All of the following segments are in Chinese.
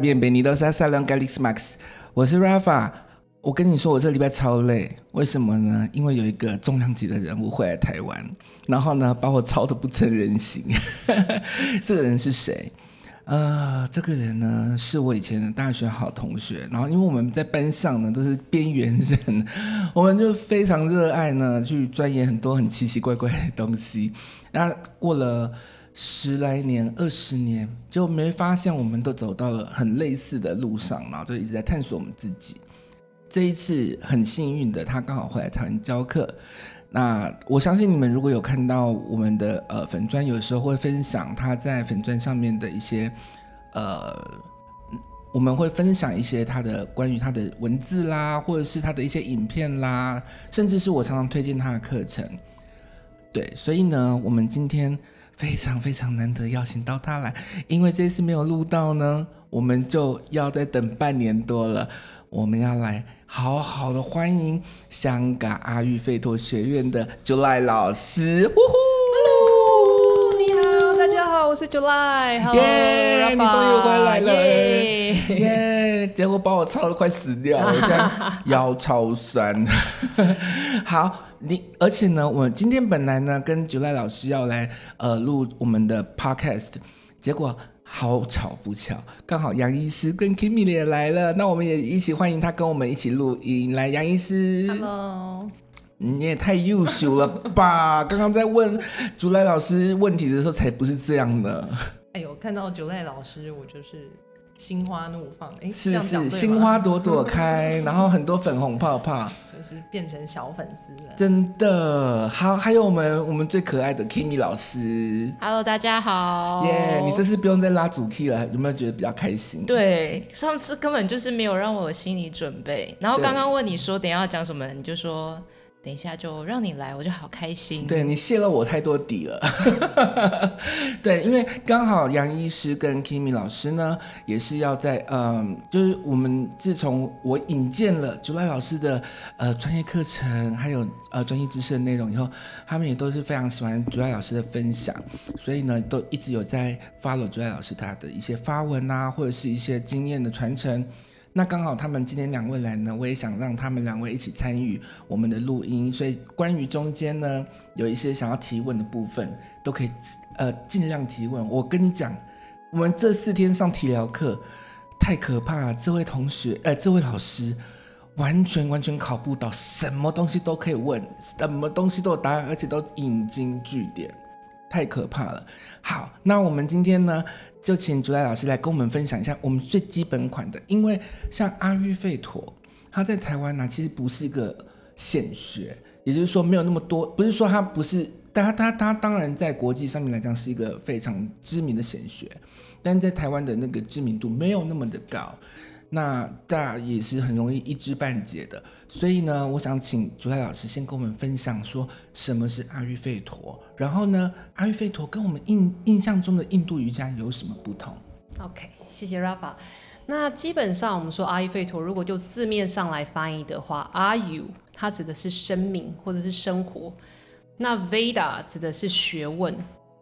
Bienvenidos a Salón Calix Max。我是 Rafa。我跟你说，我这礼拜超累，为什么呢？因为有一个重量级的人物会来台湾，然后呢，把我操得不成人形。这个人是谁？呃，这个人呢，是我以前的大学好同学。然后，因为我们在班上呢都是边缘人，我们就非常热爱呢去钻研很多很奇奇怪怪的东西。那过了。十来年、二十年，就没发现我们都走到了很类似的路上，然后就一直在探索我们自己。这一次很幸运的，他刚好回来台湾教课。那我相信你们如果有看到我们的呃粉砖，有时候会分享他在粉砖上面的一些呃，我们会分享一些他的关于他的文字啦，或者是他的一些影片啦，甚至是我常常推荐他的课程。对，所以呢，我们今天。非常非常难得邀请到他来，因为这次没有录到呢，我们就要再等半年多了。我们要来好好的欢迎香港阿育吠陀学院的 July 老师。呜呼，Hello，你好，大家好，我是 July。耶，yeah, 你终于回来了，耶！Yeah. Yeah, 结果把我操的快死掉了，我现在 腰超酸。好。你而且呢，我今天本来呢跟 July 老师要来呃录我们的 podcast，结果好巧不巧，刚好杨医师跟 Kimi 也来了，那我们也一起欢迎他跟我们一起录音。来，杨医师，Hello，你也太优秀了吧！刚刚在问 July 老师问题的时候才不是这样的。哎呦，看到 July 老师，我就是。心花怒放，哎，是是，心花朵朵开，然后很多粉红泡泡，就是变成小粉丝了。真的，好，还有我们我们最可爱的 Kimi 老师，Hello，大家好，耶，yeah, 你这次不用再拉主 key 了，有没有觉得比较开心？对，上次根本就是没有让我有心理准备，然后刚刚问你说等一下要讲什么，你就说。等一下就让你来，我就好开心。对，你泄了我太多底了。对，因为刚好杨医师跟 Kimi 老师呢，也是要在嗯，就是我们自从我引荐了 July 老师的呃专业课程，还有呃专业知识的内容以后，他们也都是非常喜欢 July 老师的分享，所以呢，都一直有在 follow July 老师他的一些发文啊，或者是一些经验的传承。那刚好他们今天两位来呢，我也想让他们两位一起参与我们的录音，所以关于中间呢有一些想要提问的部分，都可以呃尽量提问。我跟你讲，我们这四天上体疗课太可怕了，这位同学呃这位老师完全完全考不到，什么东西都可以问，什么东西都有答案，而且都引经据典。太可怕了。好，那我们今天呢，就请 July 老师来跟我们分享一下我们最基本款的。因为像阿育吠陀，它在台湾呢，其实不是一个显学，也就是说没有那么多。不是说它不是，但它它它当然在国际上面来讲是一个非常知名的显学，但在台湾的那个知名度没有那么的高。那大也是很容易一知半解的，所以呢，我想请 July 老师先跟我们分享说什么是阿育吠陀，然后呢，阿育吠陀跟我们印印象中的印度瑜伽有什么不同？OK，谢谢 Rafa。那基本上我们说阿育吠陀，如果就字面上来翻译的话，阿育它指的是生命或者是生活，那 Veda 指的是学问，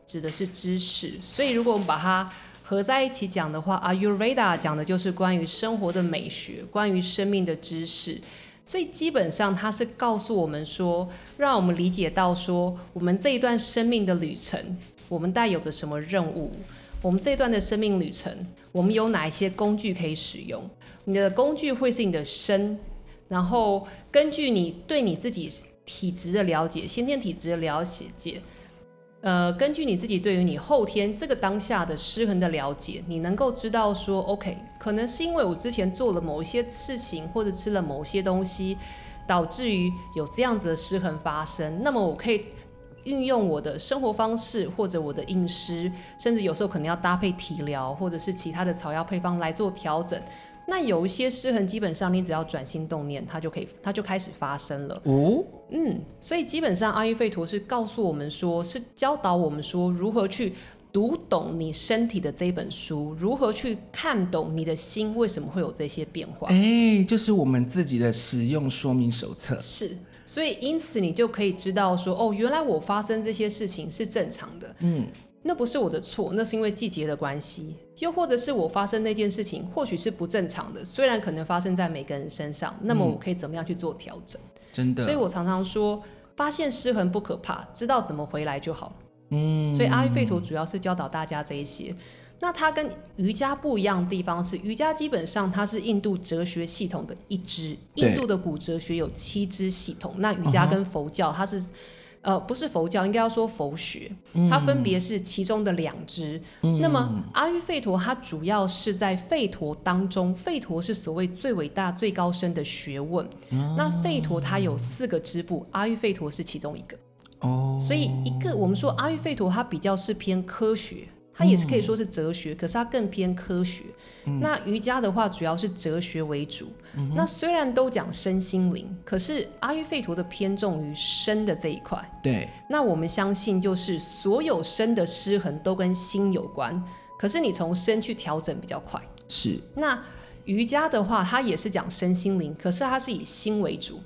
指的是知识，所以如果我们把它合在一起讲的话，Ayurveda 讲的就是关于生活的美学，关于生命的知识，所以基本上它是告诉我们说，让我们理解到说，我们这一段生命的旅程，我们带有的什么任务，我们这一段的生命旅程，我们有哪一些工具可以使用？你的工具会是你的身，然后根据你对你自己体质的了解，先天体质的了解。呃，根据你自己对于你后天这个当下的失衡的了解，你能够知道说，OK，可能是因为我之前做了某一些事情，或者吃了某些东西，导致于有这样子的失衡发生。那么我可以运用我的生活方式，或者我的饮食，甚至有时候可能要搭配体疗，或者是其他的草药配方来做调整。那有一些失衡，基本上你只要转心动念，它就可以，它就开始发生了。哦，嗯，所以基本上阿育吠陀是告诉我们说，是教导我们说如何去读懂你身体的这一本书，如何去看懂你的心为什么会有这些变化。哎，就是我们自己的使用说明手册。是，所以因此你就可以知道说，哦，原来我发生这些事情是正常的。嗯。那不是我的错，那是因为季节的关系，又或者是我发生那件事情，或许是不正常的，虽然可能发生在每个人身上，那么我可以怎么样去做调整？真的，所以我常常说，发现失衡不可怕，知道怎么回来就好。嗯，所以阿育吠陀主要是教导大家这一些。那它跟瑜伽不一样的地方是，瑜伽基本上它是印度哲学系统的一支，印度的古哲学有七支系统，那瑜伽跟佛教它是。呃，不是佛教，应该要说佛学，它分别是其中的两支。嗯、那么阿育吠陀，它主要是在吠陀当中，吠陀是所谓最伟大、最高深的学问。嗯、那吠陀它有四个支部，阿育吠陀是其中一个。哦，所以一个我们说阿育吠陀，它比较是偏科学。它也是可以说是哲学，嗯、可是它更偏科学。嗯、那瑜伽的话，主要是哲学为主。嗯、那虽然都讲身心灵，可是阿育吠陀的偏重于身的这一块。对。那我们相信，就是所有身的失衡都跟心有关。可是你从身去调整比较快。是。那瑜伽的话，它也是讲身心灵，可是它是以心为主。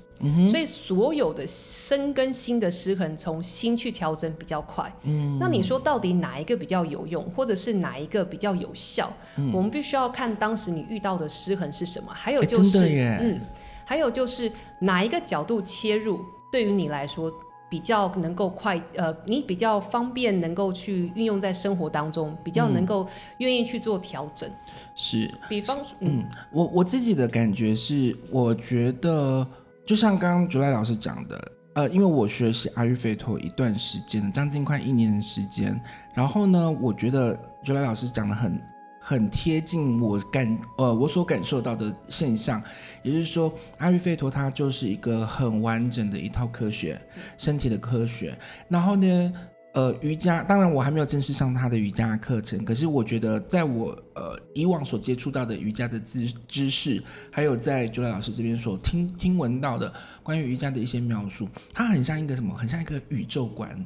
所以所有的身跟心的失衡，从心去调整比较快。嗯，那你说到底哪一个比较有用，或者是哪一个比较有效？嗯，我们必须要看当时你遇到的失衡是什么，还有就是，嗯，还有就是哪一个角度切入，对于你来说比较能够快，呃，你比较方便能够去运用在生活当中，比较能够愿意去做调整。是，比方，嗯，嗯，我我自己的感觉是，我觉得。就像刚刚 July 老师讲的，呃，因为我学习阿育吠陀一段时间，将近快一年的时间，然后呢，我觉得 July 老师讲的很很贴近我感呃我所感受到的现象，也就是说，阿育吠陀它就是一个很完整的一套科学，身体的科学，然后呢。呃，瑜伽当然我还没有正式上他的瑜伽课程，可是我觉得在我呃以往所接触到的瑜伽的知知识，还有在朱拉老师这边所听听闻到的关于瑜伽的一些描述，它很像一个什么？很像一个宇宙观，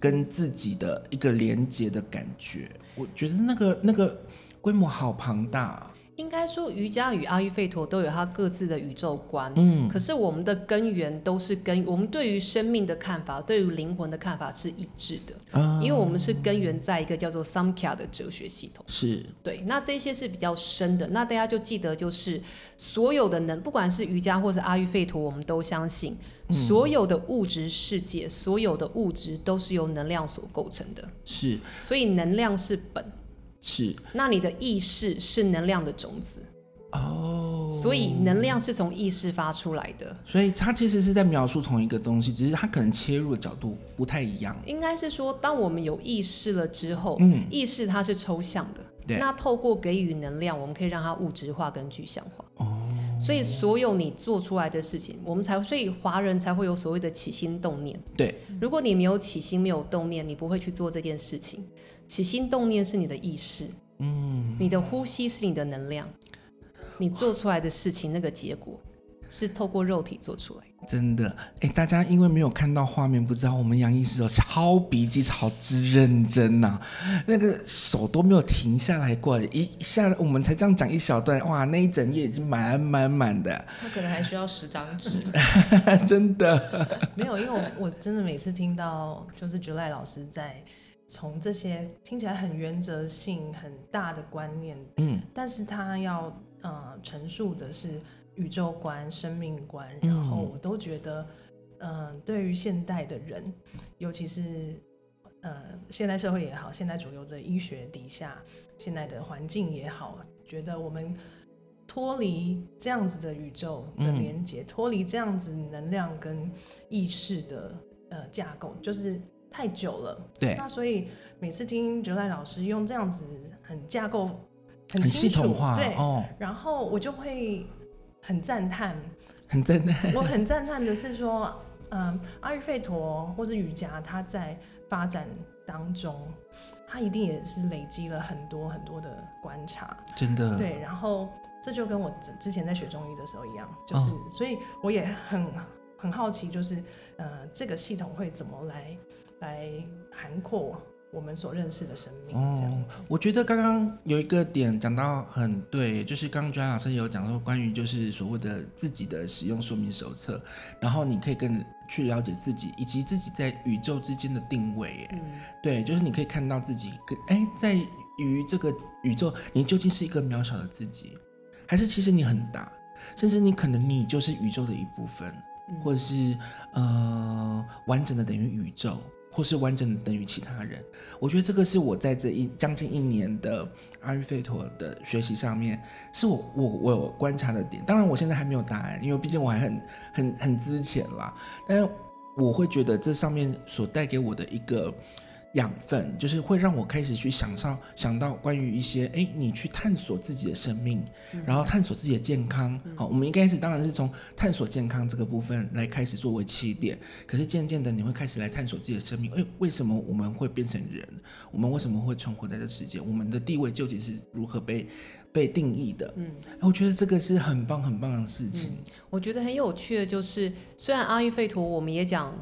跟自己的一个连接的感觉。我觉得那个那个规模好庞大啊。应该说，瑜伽与阿育吠陀都有它各自的宇宙观。嗯，可是我们的根源都是根我们对于生命的看法，对于灵魂的看法是一致的。嗯，因为我们是根源在一个叫做 Samkhya 的哲学系统。是对，那这些是比较深的。那大家就记得，就是所有的能，不管是瑜伽或是阿育吠陀，我们都相信，所有的物质世界，所有的物质都是由能量所构成的。是，所以能量是本。是，那你的意识是能量的种子。哦，所以能量是从意识发出来的，所以它其实是在描述同一个东西，只是它可能切入的角度不太一样。应该是说，当我们有意识了之后，嗯，意识它是抽象的，对，那透过给予能量，我们可以让它物质化跟具象化。哦。所以所有你做出来的事情，我们才所以华人才会有所谓的起心动念。对，如果你没有起心没有动念，你不会去做这件事情。起心动念是你的意识，嗯，你的呼吸是你的能量，你做出来的事情那个结果是透过肉体做出来。真的，哎，大家因为没有看到画面，不知道我们杨医师哦，抄笔记超之认真呐、啊，那个手都没有停下来过，一下来我们才这样讲一小段，哇，那一整页已经满满满的。他可能还需要十张纸，真的。没有，因为我我真的每次听到就是 July 老师在。从这些听起来很原则性很大的观念，嗯，但是他要呃陈述的是宇宙观、生命观，然后我都觉得，嗯、呃，对于现代的人，尤其是呃现代社会也好，现代主流的医学底下，现代的环境也好，觉得我们脱离这样子的宇宙的连接，脱离这样子能量跟意识的呃架构，就是。太久了。对，那所以每次听 July 老师用这样子很架构很很系统化，对哦，然后我就会很赞叹，很赞叹。我很赞叹的是说，嗯，阿育吠陀或是瑜伽，它在发展当中，它一定也是累积了很多很多的观察，真的。对，然后这就跟我之之前在学中医的时候一样，就是，哦、所以我也很很好奇，就是呃，这个系统会怎么来来涵括我们所认识的生命？哦，我觉得刚刚有一个点讲到很对，就是刚刚 July 老师有讲说关于就是所谓的自己的使用说明手册，然后你可以更去了解自己以及自己在宇宙之间的定位。嗯，对，就是你可以看到自己跟哎，在于这个宇宙，你究竟是一个渺小的自己，还是其实你很大，甚至你可能你就是宇宙的一部分，或者是呃完整的等于宇宙。或是完整的等于其他人，我觉得这个是我在这一将近一年的阿育吠陀的学习上面，是我我我有观察的点。当然，我现在还没有答案，因为毕竟我还很很很之前啦。但是我会觉得这上面所带给我的一个。养分就是会让我开始去想上想到关于一些哎，你去探索自己的生命，嗯、然后探索自己的健康。嗯、好，我们一开始当然是从探索健康这个部分来开始作为起点，可是渐渐的你会开始来探索自己的生命。哎，为什么我们会变成人？我们为什么会存活在这世界？我们的地位究竟是如何被被定义的？嗯，我觉得这个是很棒很棒的事情。嗯、我觉得很有趣的就是，虽然阿育吠陀我们也讲。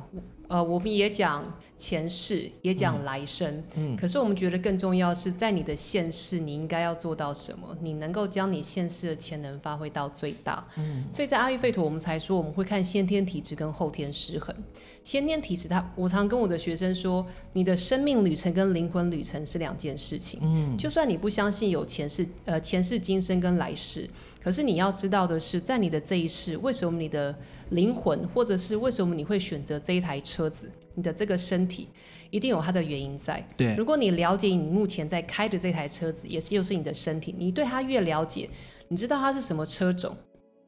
呃，我们也讲前世，也讲来生，嗯，嗯，可是我们觉得更重要是在你的现世，你应该要做到什么？你能够将你现世的潜能发挥到最大，嗯，所以在阿育吠陀，我们才说我们会看先天体质跟后天失衡。先天体质，它我常跟我的学生说，你的生命旅程跟灵魂旅程是两件事情，嗯，就算你不相信有前世，呃，前世今生跟来世。可是你要知道的是，在你的这一世，为什么你的灵魂，或者是为什么你会选择这一台车子，你的这个身体，一定有它的原因在。对，如果你了解你目前在开的这台车子，也是又是你的身体，你对它越了解，你知道它是什么车种。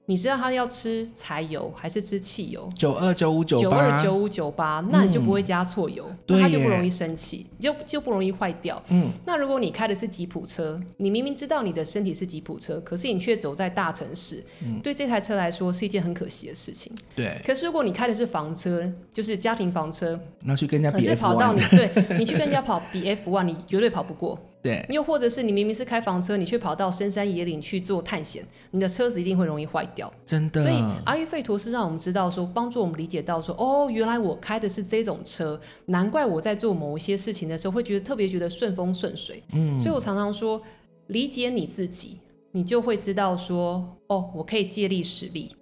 你知道他要吃柴油还是吃汽油？九二九五九八，九二九五九八，那你就不会加错油，它就不容易生气，就就不容易坏掉。嗯，那如果你开的是吉普车，你明明知道你的身体是吉普车，可是你却走在大城市，嗯、对这台车来说是一件很可惜的事情。对。可是如果你开的是房车，就是家庭房车，那去跟人家比 F1，可是跑到你对你去跟人家跑比 F one，你绝对跑不过。对，又或者是你明明是开房车，你却跑到深山野岭去做探险，你的车子一定会容易坏掉。真的。所以阿育吠陀是让我们知道说，帮助我们理解到说，哦，原来我开的是这种车，难怪我在做某一些事情的时候会觉得特别觉得顺风顺水。嗯。所以我常常说，理解你自己，你就会知道说，哦，我可以借力使力，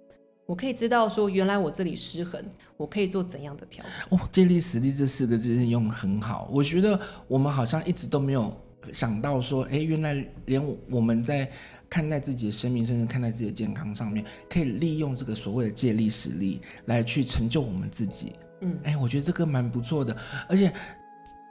我可以知道说，原来我这里失衡，我可以做怎样的调整。哦，借力使力这四个字用得很好，我觉得我们好像一直都没有。想到说，哎，原来连我们在看待自己的生命，甚至看待自己的健康上面，可以利用这个所谓的借力使力来去成就我们自己。嗯，哎，我觉得这个蛮不错的。而且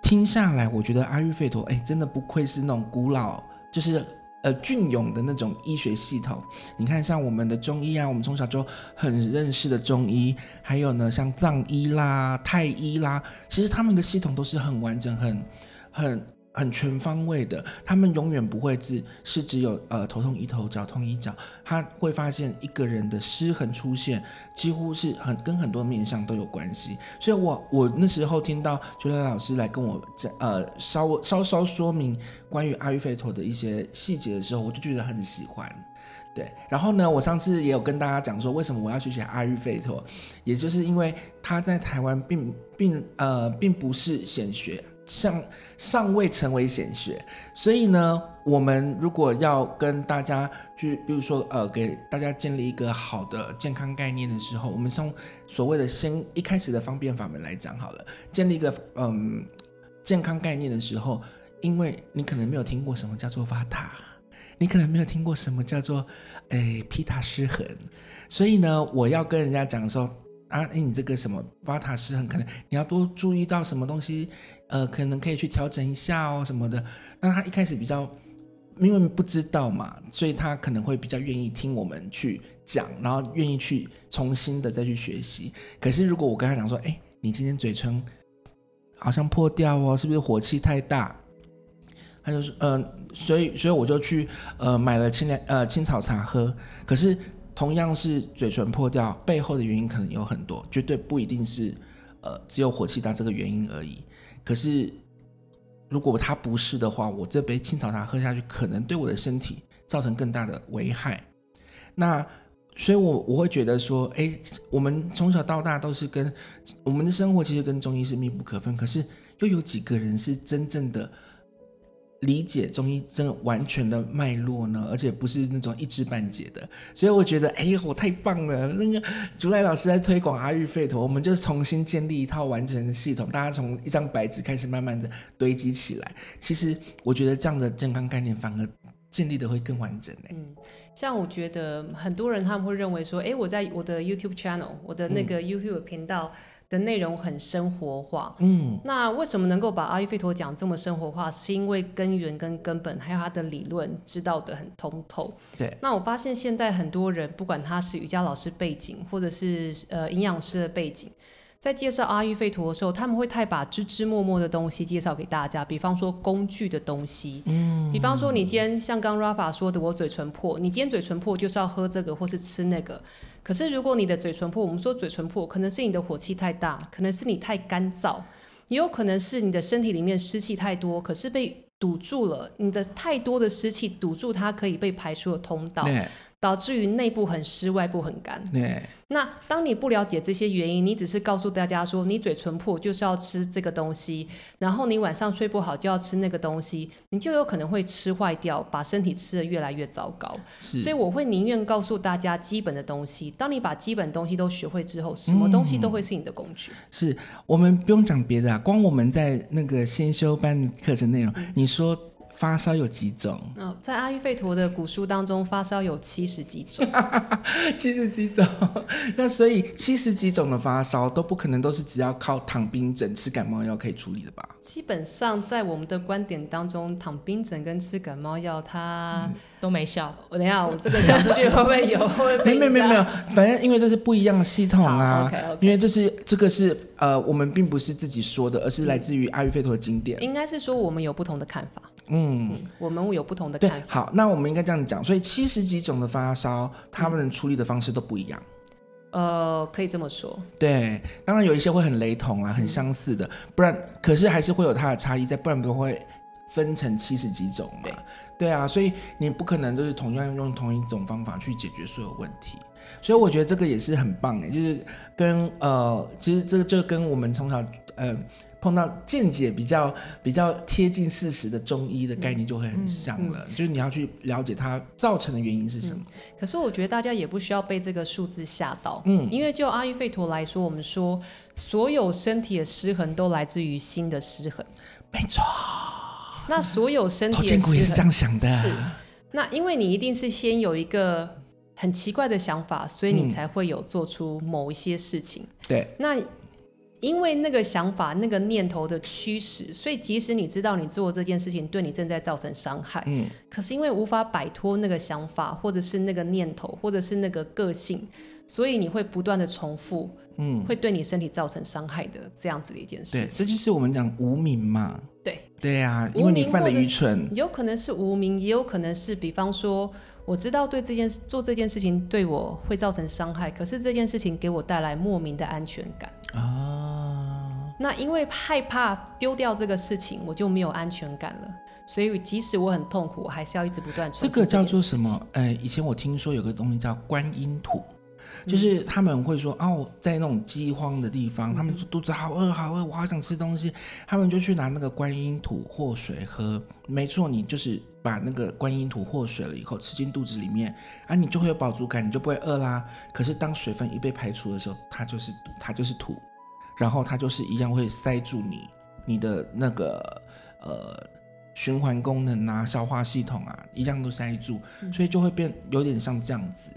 听下来，我觉得阿育吠陀，哎，真的不愧是那种古老，就是呃隽永的那种医学系统。你看，像我们的中医啊，我们从小就很认识的中医，还有呢，像藏医啦、太医啦，其实他们的系统都是很完整、很很。很全方位的，他们永远不会只是只有呃头痛医头，脚痛医脚。他会发现一个人的失衡出现，几乎是很跟很多面相都有关系。所以我我那时候听到 July 老师来跟我讲呃稍稍稍说明关于阿育吠陀的一些细节的时候，我就觉得很喜欢。对，然后呢，我上次也有跟大家讲说，为什么我要去写阿育吠陀，也就是因为他在台湾并并呃并不是显学。像尚未成为显学，所以呢，我们如果要跟大家去，比如说呃，给大家建立一个好的健康概念的时候，我们从所谓的先一开始的方便法门来讲好了，建立一个嗯健康概念的时候，因为你可能没有听过什么叫做瓦塔，你可能没有听过什么叫做诶皮塔失衡，所以呢，我要跟人家讲说。啊，哎，你这个什么瓦塔失衡，可能你要多注意到什么东西，呃，可能可以去调整一下哦，什么的。那他一开始比较，因为不知道嘛，所以他可能会比较愿意听我们去讲，然后愿意去重新的再去学习。可是如果我跟他讲说，哎，你今天嘴唇好像破掉哦，是不是火气太大？他就说，嗯、呃，所以所以我就去呃买了青凉呃青草茶喝。可是同样是嘴唇破掉，背后的原因可能有很多，绝对不一定是呃只有火气大这个原因而已。可是如果它不是的话，我这杯清草茶喝下去，可能对我的身体造成更大的危害。那所以我，我我会觉得说，哎，我们从小到大都是跟我们的生活其实跟中医是密不可分，可是又有几个人是真正的。理解中医真的完全的脉络呢，而且不是那种一知半解的，所以我觉得，哎呀，我太棒了！那个竹莱老师在推广阿育吠陀，我们就重新建立一套完整的系统，大家从一张白纸开始慢慢的堆积起来。其实我觉得这样的健康概念反而建立的会更完整。嗯，像我觉得很多人他们会认为说，哎，我在我的 YouTube channel，我的那个 YouTube 频道。嗯的内容很生活化，嗯，那为什么能够把阿育吠陀讲这么生活化？是因为根源跟根本，还有他的理论知道得很通透。对，那我发现现在很多人，不管他是瑜伽老师背景，或者是呃营养师的背景。在介绍阿育吠陀的时候，他们会太把枝枝末末的东西介绍给大家，比方说工具的东西，嗯，比方说你今天像刚 Rafa 说的，我嘴唇破，你今天嘴唇破就是要喝这个或是吃那个。可是如果你的嘴唇破，我们说嘴唇破，可能是你的火气太大，可能是你太干燥，也有可能是你的身体里面湿气太多，可是被堵住了，你的太多的湿气堵住它可以被排出的通道。导致于内部很湿，外部很干。对。那当你不了解这些原因，你只是告诉大家说你嘴唇破就是要吃这个东西，然后你晚上睡不好就要吃那个东西，你就有可能会吃坏掉，把身体吃得越来越糟糕。是。所以我会宁愿告诉大家基本的东西。当你把基本东西都学会之后，什么东西都会是你的工具。嗯、是我们不用讲别的啊，光我们在那个先修班课程内容，嗯、你说。发烧有几种？哦，在阿育吠陀的古书当中，发烧有七十几种，七十几种。那所以七十几种的发烧都不可能都是只要靠躺冰枕、吃感冒药可以处理的吧？基本上在我们的观点当中，躺冰枕跟吃感冒药它都没效。我等一下，我这个讲出去会不会有？会不会没有没有没有，反正因为这是不一样的系统啊。OK OK。因为这是这个是呃，我们并不是自己说的，而是来自于阿育吠陀的经典。应该是说我们有不同的看法。嗯，我们会有不同的看法。对，好，那我们应该这样讲，所以七十几种的发烧，他们处理的方式都不一样。呃，可以这么说。对，当然有一些会很雷同啊，很相似的，不然可是还是会有它的差异在，不然不会分成七十几种嘛。对，对啊，所以你不可能就是同样用同一种方法去解决所有问题。所以我觉得这个也是很棒诶，就是跟呃，其实这个就跟我们从小呃。碰到见解比较比较贴近事实的中医的概念就会很像了，嗯嗯、就是你要去了解它造成的原因是什么。嗯、可是我觉得大家也不需要被这个数字吓到，嗯，因为就阿育吠陀来说，我们说所有身体的失衡都来自于心的失衡，没错。那所有身体的失衡也是这样想的，是。那因为你一定是先有一个很奇怪的想法，所以你才会有做出某一些事情。嗯、对，那。因为那个想法、那个念头的驱使，所以即使你知道你做这件事情对你正在造成伤害，嗯，可是因为无法摆脱那个想法，或者是那个念头，或者是那个个性，所以你会不断的重复，嗯，会对你身体造成伤害的这样子的一件事情。对，这就是我们讲无名嘛。对，对呀、啊，因为你犯了愚蠢，有可能是无名，也有可能是，比方说，我知道对这件事做这件事情对我会造成伤害，可是这件事情给我带来莫名的安全感啊。那因为害怕丢掉这个事情，我就没有安全感了。所以即使我很痛苦，我还是要一直不断这。个叫做什么？呃，以前我听说有个东西叫观音土，就是他们会说哦，在那种饥荒的地方，他们说肚子好饿好饿，我好想吃东西，他们就去拿那个观音土或水喝。没错，你就是把那个观音土和水了以后吃进肚子里面啊，你就会有饱足感，你就不会饿啦。可是当水分一被排除的时候，它就是它就是土。然后它就是一样会塞住你，你的那个呃循环功能啊、消化系统啊，一样都塞住，嗯、所以就会变有点像这样子。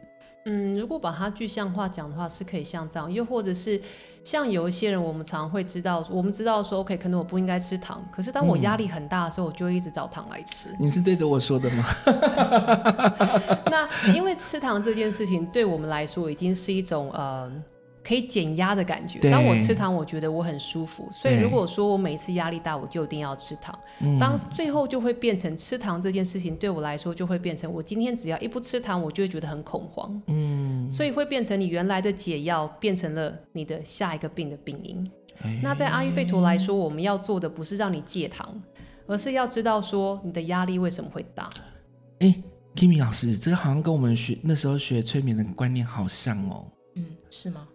嗯，如果把它具象化讲的话，是可以像这样，又或者是像有一些人，我们常会知道，我们知道说，OK，可能我不应该吃糖，可是当我压力很大的时候，嗯、我就会一直找糖来吃。你是对着我说的吗？那因为吃糖这件事情对我们来说已经是一种呃。可以减压的感觉。当我吃糖，我觉得我很舒服。所以如果说我每一次压力大，我就一定要吃糖。当最后就会变成吃糖这件事情对我来说就会变成我今天只要一不吃糖，我就会觉得很恐慌。嗯，所以会变成你原来的解药变成了你的下一个病的病因。欸、那在阿育吠陀来说，我们要做的不是让你戒糖，而是要知道说你的压力为什么会大。哎、欸，Kimi 老师，这个好像跟我们学那时候学催眠的观念好像哦。嗯，是吗？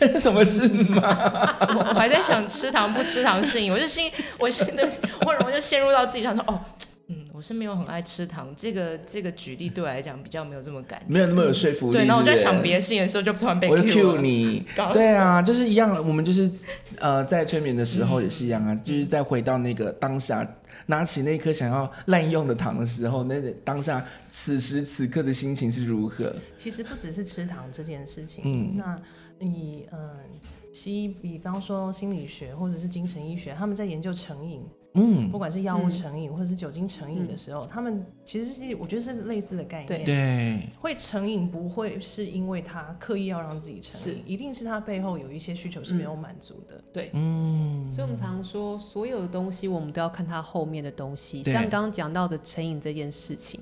就是 什么事吗？我 我还在想吃糖不吃糖适应，我就心，我心对，或者我就陷入到自己想说哦。嗯我是没有很爱吃糖，这个这个举例对我来讲比较没有这么感，没有那么有说服力。对，然后我在想别的事情的时候，就突然被我就 cue 你。对啊，就是一样，我们就是呃，在催眠的时候也是一样啊，嗯、就是再回到那个当下，拿起那颗想要滥用的糖的时候，那个当下此时此刻的心情是如何？其实不只是吃糖这件事情，嗯，那你嗯、呃，西医，比方说心理学或者是精神医学，他们在研究成瘾。嗯，不管是药物成瘾或者是酒精成瘾的时候，嗯、他们其实是我觉得是类似的概念。对，会成瘾不会是因为他刻意要让自己成瘾，是一定是他背后有一些需求是没有满足的。嗯、对，嗯，所以我们常说，所有的东西我们都要看它后面的东西，像刚刚讲到的成瘾这件事情。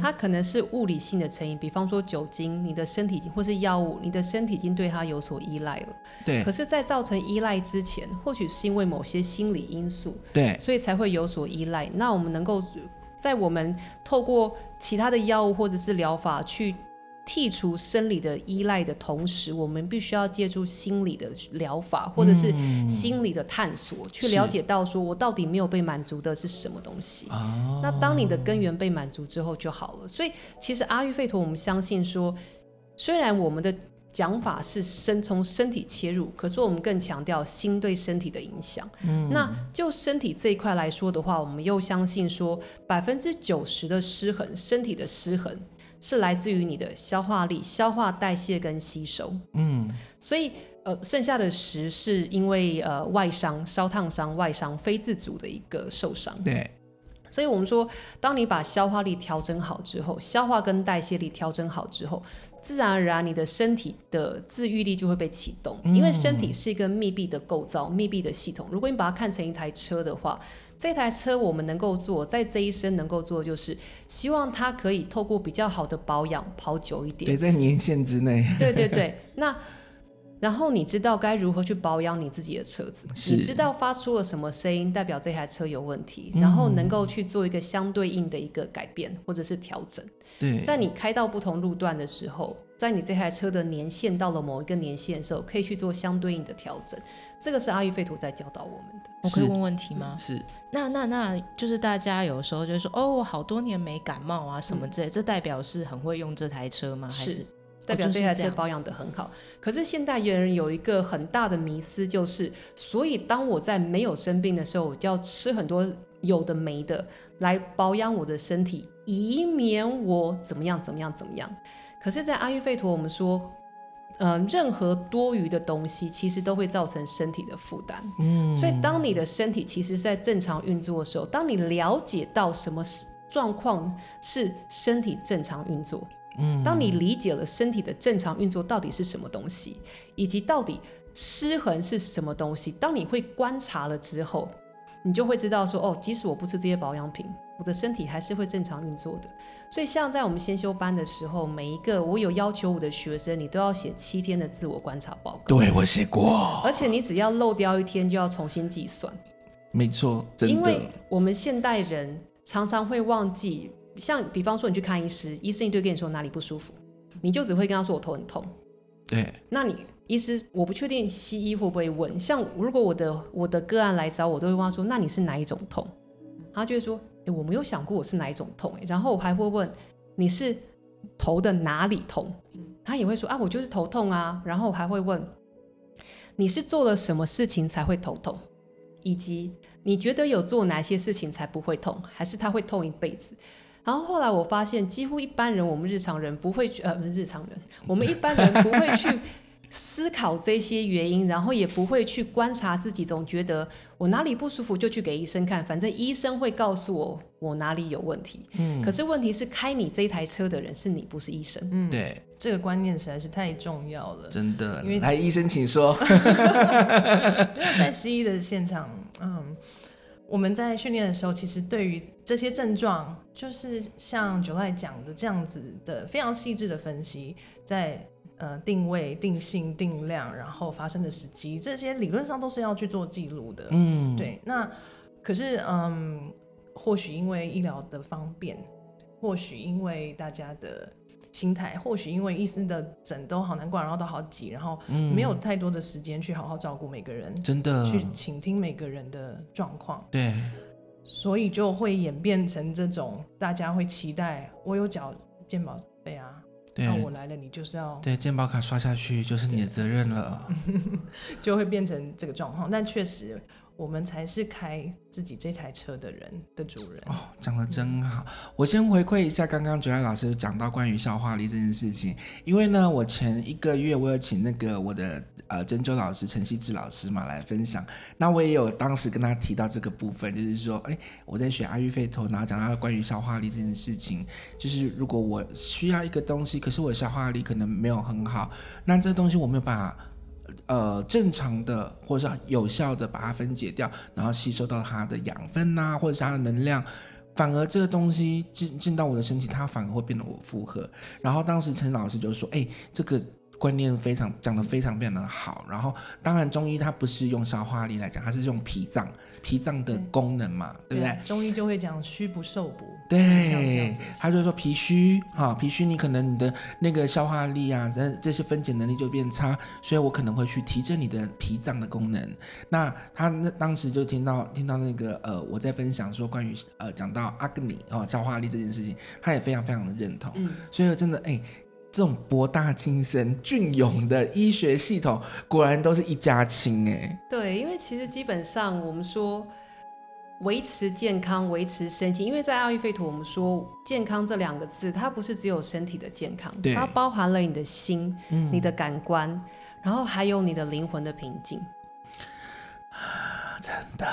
它可能是物理性的成瘾，比方说酒精，你的身体或是药物，你的身体已经对它有所依赖了。对。可是，在造成依赖之前，或许是因为某些心理因素，对，所以才会有所依赖。那我们能够在我们透过其他的药物或者是疗法去。剔除生理的依赖的同时，我们必须要借助心理的疗法，或者是心理的探索，嗯、去了解到说我到底没有被满足的是什么东西。那当你的根源被满足之后就好了。所以，其实阿育吠陀，我们相信说，虽然我们的讲法是身从身体切入，可是我们更强调心对身体的影响。嗯、那就身体这一块来说的话，我们又相信说，百分之九十的失衡，身体的失衡。是来自于你的消化力、消化代谢跟吸收，嗯，所以呃，剩下的十是因为呃外伤、烧烫伤、外伤、非自主的一个受伤，对。所以我们说，当你把消化力调整好之后，消化跟代谢力调整好之后，自然而然你的身体的自愈力就会被启动，因为身体是一个密闭的构造、密闭的系统。如果你把它看成一台车的话。这台车我们能够做，在这一生能够做，就是希望它可以透过比较好的保养跑久一点。也，在年限之内。对对对，那然后你知道该如何去保养你自己的车子，你知道发出了什么声音，代表这台车有问题，然后能够去做一个相对应的一个改变或者是调整。对，在你开到不同路段的时候。在你这台车的年限到了某一个年限的时候，可以去做相对应的调整。这个是阿育吠陀在教导我们的。我可以问问题吗？是。那那那就是大家有时候就说，哦，我好多年没感冒啊什么之类，嗯、这代表是很会用这台车吗？是，还是代表这台车保养的很好。哦就是、可是现代人有一个很大的迷思，就是所以当我在没有生病的时候，我就要吃很多有的没的来保养我的身体，以免我怎么样怎么样怎么样。可是，在阿育吠陀，我们说，呃，任何多余的东西其实都会造成身体的负担。嗯，所以当你的身体其实在正常运作的时候，当你了解到什么状况是身体正常运作，嗯，当你理解了身体的正常运作到底是什么东西，以及到底失衡是什么东西，当你会观察了之后，你就会知道说，哦，即使我不吃这些保养品，我的身体还是会正常运作的。所以，像在我们先修班的时候，每一个我有要求我的学生，你都要写七天的自我观察报告。对，我写过。而且你只要漏掉一天，就要重新计算。没错，真的。因为我们现代人常常会忘记，像比方说你去看医师，医生一堆跟你说哪里不舒服，你就只会跟他说我头很痛。对。那你医师，我不确定西医会不会问。像如果我的我的个案来找我，都会问他说，那你是哪一种痛？他就会说。我没有想过我是哪一种痛，然后我还会问你是头的哪里痛，他也会说啊，我就是头痛啊，然后我还会问你是做了什么事情才会头痛，以及你觉得有做哪些事情才不会痛，还是他会痛一辈子？然后后来我发现，几乎一般人，我们日常人不会去，呃，不是日常人，我们一般人不会去思考这些原因，然后也不会去观察自己，总觉得我哪里不舒服就去给医生看，反正医生会告诉我我哪里有问题。嗯，可是问题是开你这一台车的人是你，不是医生。嗯，对，这个观念实在是太重要了，真的。因为来，医生请说。在西医的现场，嗯，我们在训练的时候，其实对于这些症状，就是像 July 讲的这样子的非常细致的分析，在。呃，定位、定性、定量，然后发生的时机，这些理论上都是要去做记录的。嗯，对。那可是，嗯，或许因为医疗的方便，或许因为大家的心态，或许因为医生的诊都好难挂，然后都好挤，然后没有太多的时间去好好照顾每个人，真的去倾听每个人的状况。对，所以就会演变成这种大家会期待，我有缴健保费啊。那我来了，你就是要对健保卡刷下去，就是你的责任了，就会变成这个状况。但确实。我们才是开自己这台车的人的主人哦，讲得真好。我先回馈一下刚刚 July 老师讲到关于消化力这件事情，因为呢，我前一个月我有请那个我的呃针灸老师陈希志老师嘛来分享，那我也有当时跟他提到这个部分，就是说，哎，我在学阿育吠陀，然后讲到关于消化力这件事情，就是如果我需要一个东西，可是我消化力可能没有很好，那这东西我没有办法。呃，正常的或者是有效的把它分解掉，然后吸收到它的养分呐、啊，或者是它的能量，反而这个东西进进到我的身体，它反而会变得我负荷。然后当时陈老师就说：“哎，这个。”观念非常讲得非常非常的好，然后当然中医它不是用消化力来讲，它是用脾脏脾脏的功能嘛，对，不对？中医就会讲虚不受补，对，他就说脾虚哈，脾虚你可能你的那个消化力啊，这这些分解能力就变差，所以我可能会去提振你的脾脏的功能。那他那当时就听到听到那个呃我在分享说关于呃讲到阿格尼哦消化力这件事情，他也非常非常的认同，所以真的哎。这种博大精深、隽永的医学系统，果然都是一家亲哎。对，因为其实基本上我们说维持健康、维持身体，因为在奥义吠陀，我们说健康这两个字，它不是只有身体的健康，它包含了你的心、嗯、你的感官，然后还有你的灵魂的平静。真的。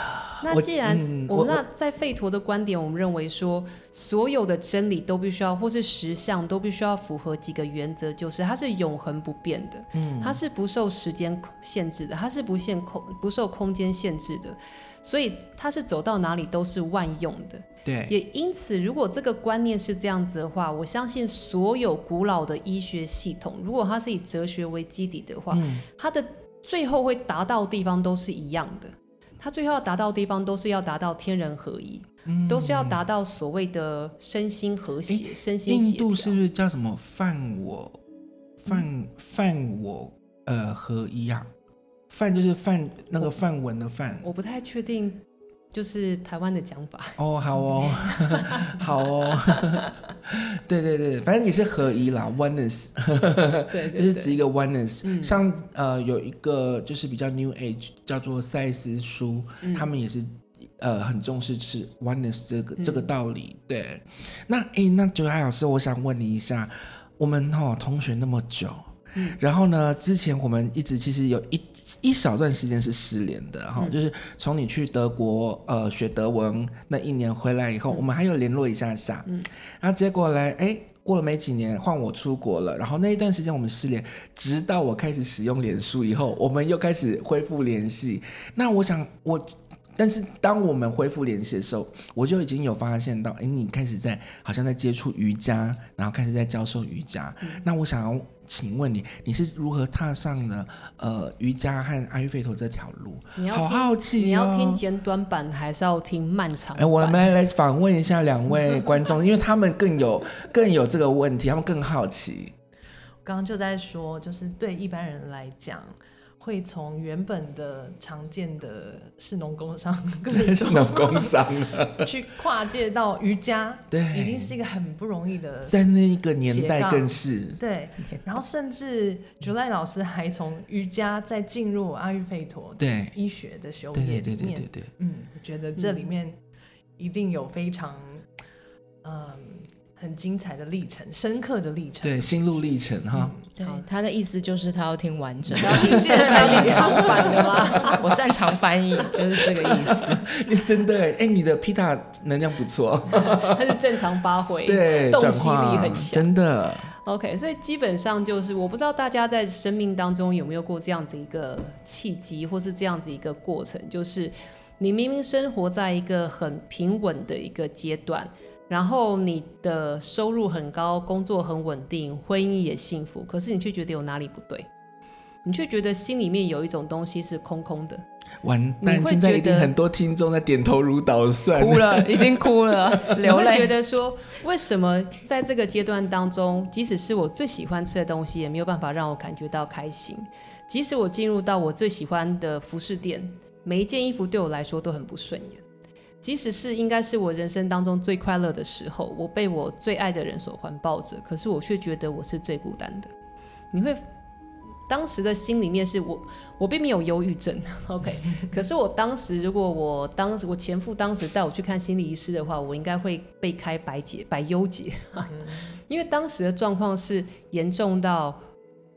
那既然我们那在费陀的观点，我们认为说，所有的真理都必须要，或是实相都必须要符合几个原则，就是它是永恒不变的，嗯，它是不受时间限制的，它是不限空不受空间限制的，所以它是走到哪里都是万用的。对，也因此，如果这个观念是这样子的话，我相信所有古老的医学系统，如果它是以哲学为基底的话，嗯，它的最后会达到的地方都是一样的。他最后要达到的地方，都是要达到天人合一，嗯、都是要达到所谓的身心和谐、欸、身心协调。印度是不是叫什么梵我梵梵我呃合一啊？梵就是梵那个梵文的梵，我不太确定。就是台湾的讲法。哦，好哦，好哦，对对对，反正你是合一啦，oneness，对，就是指一个 oneness。嗯、像呃有一个就是比较 new age 叫做赛斯书，嗯、他们也是呃很重视就是 oneness 这个、嗯、这个道理。对，那哎，那 July 老师，我想问你一下，我们哈、哦、同学那么久，嗯、然后呢，之前我们一直其实有一。一小段时间是失联的哈，嗯、就是从你去德国呃学德文那一年回来以后，嗯、我们还有联络一下下，嗯，然后结果来哎过了没几年换我出国了，然后那一段时间我们失联，直到我开始使用脸书以后，我们又开始恢复联系。那我想我，但是当我们恢复联系的时候，我就已经有发现到，哎，你开始在好像在接触瑜伽，然后开始在教授瑜伽。嗯、那我想要。请问你，你是如何踏上的呃瑜伽和阿育吠陀这条路？你要好好奇、哦、你要听简短版还是要听漫长版？哎，我们来来访问一下两位观众，因为他们更有 更有这个问题，他们更好奇。我刚刚就在说，就是对一般人来讲。会从原本的常见的士农工商，士农工商 去跨界到瑜伽，对，已经是一个很不容易的。在那一个年代更是对，然后甚至 July 老师还从瑜伽再进入阿育吠陀对医学的修炼里面，对对对对对，嗯，我觉得这里面一定有非常嗯很精彩的历程，深刻的历程，对，心路历程哈。对，他的意思就是他要听完整，要听现在翻译长版的吗？我擅长翻译，就是这个意思。你真的哎，你的 Pita 能量不错，他是正常发挥，对，洞悉力很强，真的。OK，所以基本上就是，我不知道大家在生命当中有没有过这样子一个契机，或是这样子一个过程，就是你明明生活在一个很平稳的一个阶段。然后你的收入很高，工作很稳定，婚姻也幸福，可是你却觉得有哪里不对，你却觉得心里面有一种东西是空空的。完蛋，现在一定很多听众在点头如捣蒜，哭了，已经哭了，流泪。觉得说，为什么在这个阶段当中，即使是我最喜欢吃的东西，也没有办法让我感觉到开心？即使我进入到我最喜欢的服饰店，每一件衣服对我来说都很不顺眼。即使是应该是我人生当中最快乐的时候，我被我最爱的人所环抱着，可是我却觉得我是最孤单的。你会当时的心里面是我，我并没有忧郁症，OK。可是我当时，如果我当时我前夫当时带我去看心理医师的话，我应该会被开百解、百忧解，因为当时的状况是严重到，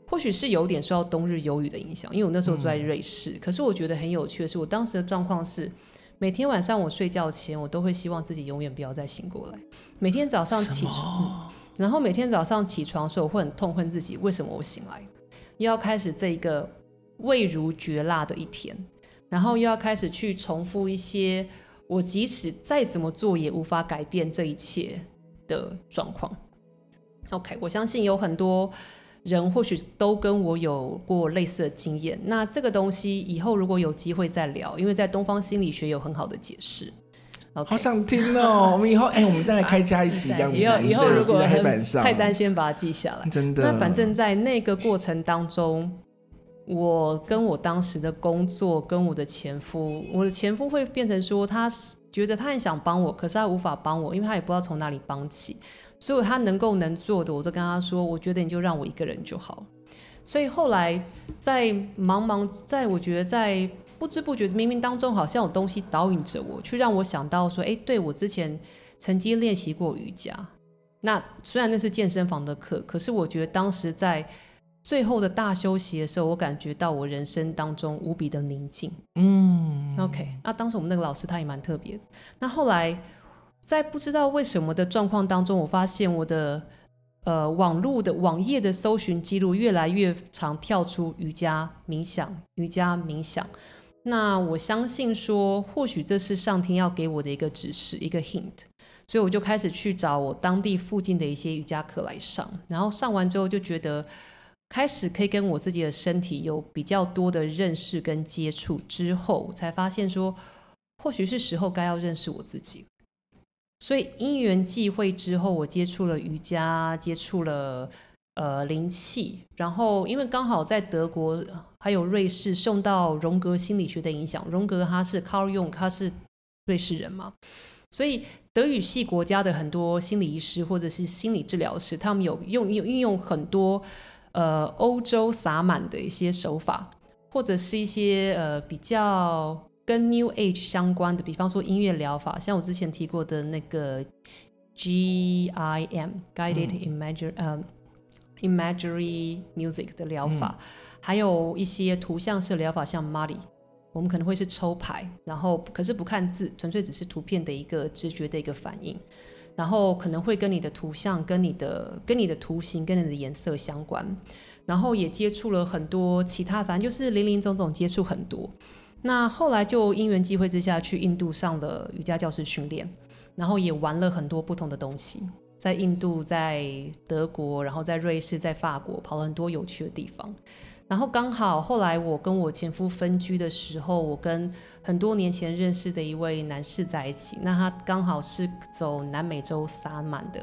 或许是有点受到冬日忧郁的影响。因为我那时候住在瑞士，可是我觉得很有趣的是，我当时的状况是。每天晚上我睡觉前，我都会希望自己永远不要再醒过来。每天早上起床，嗯，然后每天早上起床的时候，我会很痛恨自己，为什么我醒来？又要开始这一个味如嚼蜡的一天，然后又要开始去重复一些我即使再怎么做也无法改变这一切的状况。OK，我相信有很多。人或许都跟我有过类似的经验，那这个东西以后如果有机会再聊，因为在东方心理学有很好的解释。好想听哦！我们以后哎、欸，我们再来开加一集这样子。以后以后如果黑板上菜单先把它记下来。真的。那反正在那个过程当中，我跟我当时的工作，跟我的前夫，我的前夫会变成说，他觉得他很想帮我，可是他无法帮我，因为他也不知道从哪里帮起。所以他能够能做的，我都跟他说，我觉得你就让我一个人就好。所以后来在茫茫，在我觉得在不知不觉的冥冥当中，好像有东西导引着我，去让我想到说，哎，对，我之前曾经练习过瑜伽。那虽然那是健身房的课，可是我觉得当时在最后的大休息的时候，我感觉到我人生当中无比的宁静。嗯，OK。那当时我们那个老师他也蛮特别的。那后来。在不知道为什么的状况当中，我发现我的呃网络的网页的搜寻记录越来越常跳出瑜伽冥想，瑜伽冥想。那我相信说，或许这是上天要给我的一个指示，一个 hint。所以我就开始去找我当地附近的一些瑜伽课来上，然后上完之后就觉得开始可以跟我自己的身体有比较多的认识跟接触之后，我才发现说，或许是时候该要认识我自己。所以因缘际会之后，我接触了瑜伽，接触了呃灵气，然后因为刚好在德国还有瑞士受到荣格心理学的影响，荣格他是 Carl Jung，他是瑞士人嘛，所以德语系国家的很多心理医师或者是心理治疗师，他们有用用运用很多呃欧洲洒满的一些手法，或者是一些呃比较。跟 New Age 相关的，比方说音乐疗法，像我之前提过的那个 G I M Guided Imagery 呃 Imagery Music 的疗法，嗯，还有一些图像式疗法，像 Muddy，我们可能会是抽牌，然后可是不看字，纯粹只是图片的一个直觉的一个反应，然后可能会跟你的图像、跟你的、跟你的图形、跟你的颜色相关，然后也接触了很多其他，反正就是林林总总接触很多。那后来就因缘际会之下去印度上了瑜伽教师训练，然后也玩了很多不同的东西，在印度、在德国，然后在瑞士、在法国跑了很多有趣的地方。然后刚好后来我跟我前夫分居的时候，我跟很多年前认识的一位男士在一起，那他刚好是走南美洲萨满的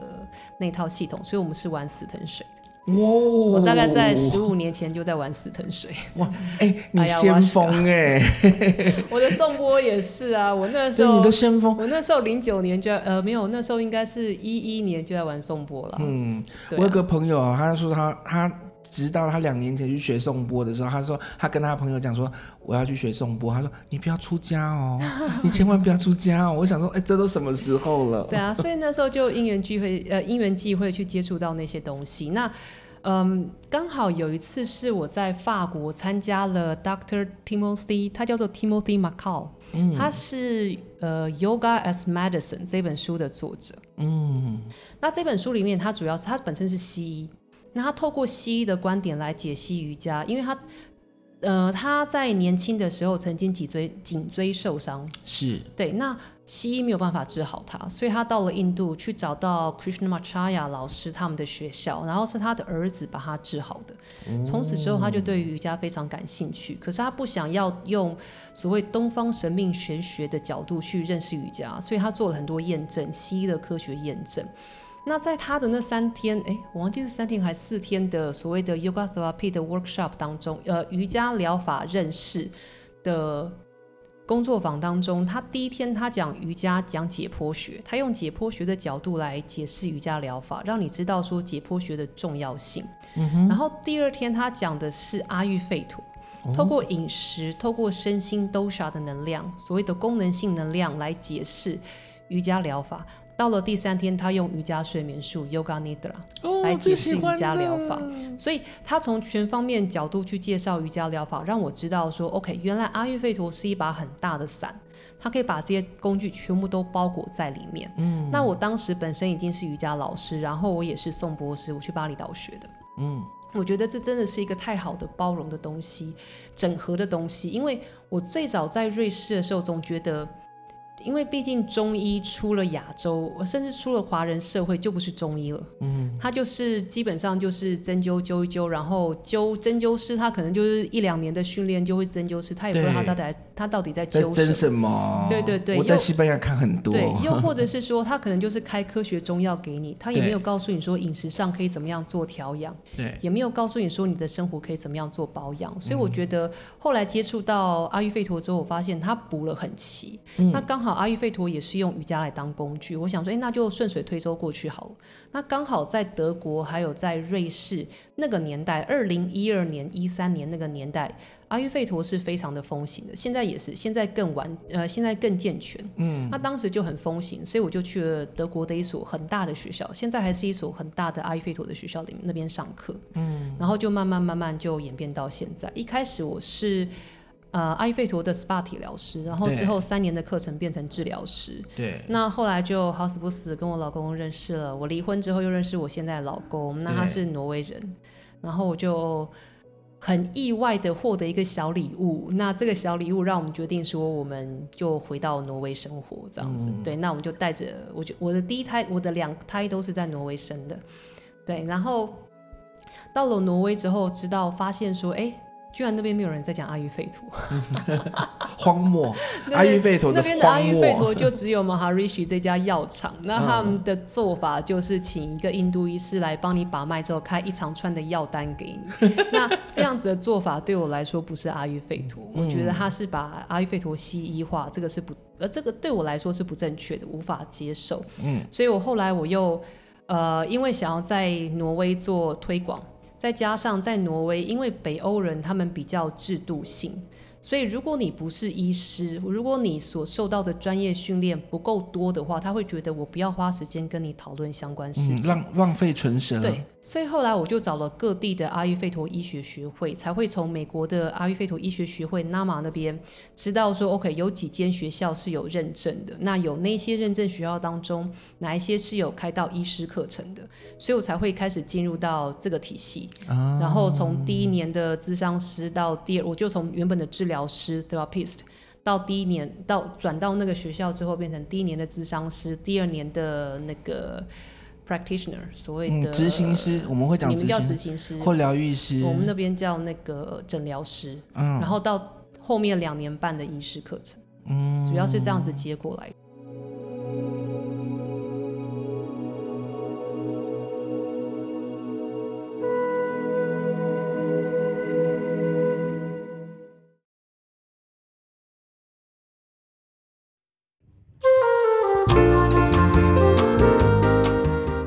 那套系统，所以我们是玩死藤水。哇！我大概在十五年前就在玩死藤水。哇！哎、欸，你先锋哎！我的颂钵也是啊，我那时候你的先锋。我那时候零九年就呃没有，那时候应该是一一年就在玩颂钵了。嗯，我有个朋友啊，他说他他直到他两年前去学颂钵的时候，他说他跟他朋友讲说我要去学颂钵，他说你不要出家哦，你千万不要出家哦。我想说，哎，这都什么时候了？对啊，所以那时候就因缘聚会，呃，因缘际会去接触到那些东西。那嗯，刚好有一次是我在法国参加了 Dr. Timothy，他叫做 Timothy McCall，嗯，他是呃 Yoga as Medicine 这本书的作者。嗯，那这本书里面，他主要是他本身是西医。那他透过西医的观点来解析瑜伽，因为他，呃，他在年轻的时候曾经脊椎颈椎受伤，是对，那西医没有办法治好他，所以他到了印度去找到 Krishnamacharya 老师他们的学校，然后是他的儿子把他治好的。从此之后，他就对瑜伽非常感兴趣，可是他不想要用所谓东方神命玄学的角度去认识瑜伽，所以他做了很多验证，西医的科学验证。那在他的那三天，哎，我忘记是三天还是四天的所谓的 Yoga Therapy 的 workshop 当中，呃，瑜伽疗法认识的工作坊当中，他第一天他讲瑜伽，讲解剖学，他用解剖学的角度来解释瑜伽疗法，让你知道说解剖学的重要性。嗯哼。然后第二天他讲的是阿育吠陀，透过饮食，透过身心 dosha 的能量，所谓的功能性能量来解释瑜伽疗法。到了第三天，他用瑜伽睡眠术 Yoga Nidra 来解释瑜伽疗法，所以他从全方面角度去介绍瑜伽疗法，让我知道说，OK，原来阿育吠陀是一把很大的伞，它可以把这些工具全部都包裹在里面。嗯，那我当时本身已经是瑜伽老师，然后我也是宋博士，我去巴厘岛学的。嗯，我觉得这真的是一个太好的包容的东西，整合的东西，因为我最早在瑞士的时候总觉得。因为毕竟中医出了亚洲，甚至出了华人社会，就不是中医了。嗯，他就是基本上就是针灸灸一灸，然后灸针灸师他可能就是一两年的训练就会针灸师，他也不知道他到底他到底在灸针什么。对对对，我在西班牙看很多。对，又或者是说他可能就是开科学中药给你，他也没有告诉你说饮食上可以怎么样做调养，对，也没有告诉你说你的生活可以怎么样做保养。所以我觉得后来接触到阿育吠陀之后，我发现他补了很齐，他刚好。阿育吠陀也是用瑜伽来当工具，我想说，哎，那就顺水推舟过去好了。那刚好在德国还有在瑞士那个年代，二零一二年、一三年那个年代，阿育吠陀是非常的风行的。现在也是，现在更完，呃，现在更健全。嗯，那当时就很风行，所以我就去了德国的一所很大的学校，现在还是一所很大的阿育吠陀的学校里面那边上课。嗯，然后就慢慢慢慢就演变到现在。一开始我是。呃，阿育吠陀的 SPA 体疗师，然后之后三年的课程变成治疗师。对。那后来就好死不死跟我老公认识了，我离婚之后又认识我现在的老公，那他是挪威人，然后我就很意外的获得一个小礼物，那这个小礼物让我们决定说，我们就回到挪威生活这样子。嗯、对，那我们就带着，我就我的第一胎，我的两胎都是在挪威生的。对，然后到了挪威之后，知道发现说，哎。居然那边没有人在讲阿育吠陀，荒漠。阿育吠陀的那边的阿育吠陀就只有 Maharishi 这家药厂。那他们的做法就是请一个印度医师来帮你把脉之后开一长串的药单给你。那这样子的做法对我来说不是阿育吠陀，我觉得他是把阿育吠陀西医化，这个是不呃这个对我来说是不正确的，无法接受。嗯，所以我后来我又呃因为想要在挪威做推广。再加上在挪威，因为北欧人他们比较制度性。所以，如果你不是医师，如果你所受到的专业训练不够多的话，他会觉得我不要花时间跟你讨论相关事情，嗯、浪浪费唇舌。对，所以后来我就找了各地的阿育吠陀医学学会，才会从美国的阿育吠陀医学学会 NAMA 那边知道说，OK，有几间学校是有认证的。那有那些认证学校当中，哪一些是有开到医师课程的？所以我才会开始进入到这个体系。啊、然后从第一年的咨商师到第二，我就从原本的治疗。师 therapist 到第一年到转到那个学校之后，变成第一年的咨商师，第二年的那个 practitioner，所谓的执、嗯、行师，我们会讲，你们叫执行师或疗愈师，我们那边叫那个诊疗师。嗯，然后到后面两年半的医师课程，嗯，主要是这样子接过来。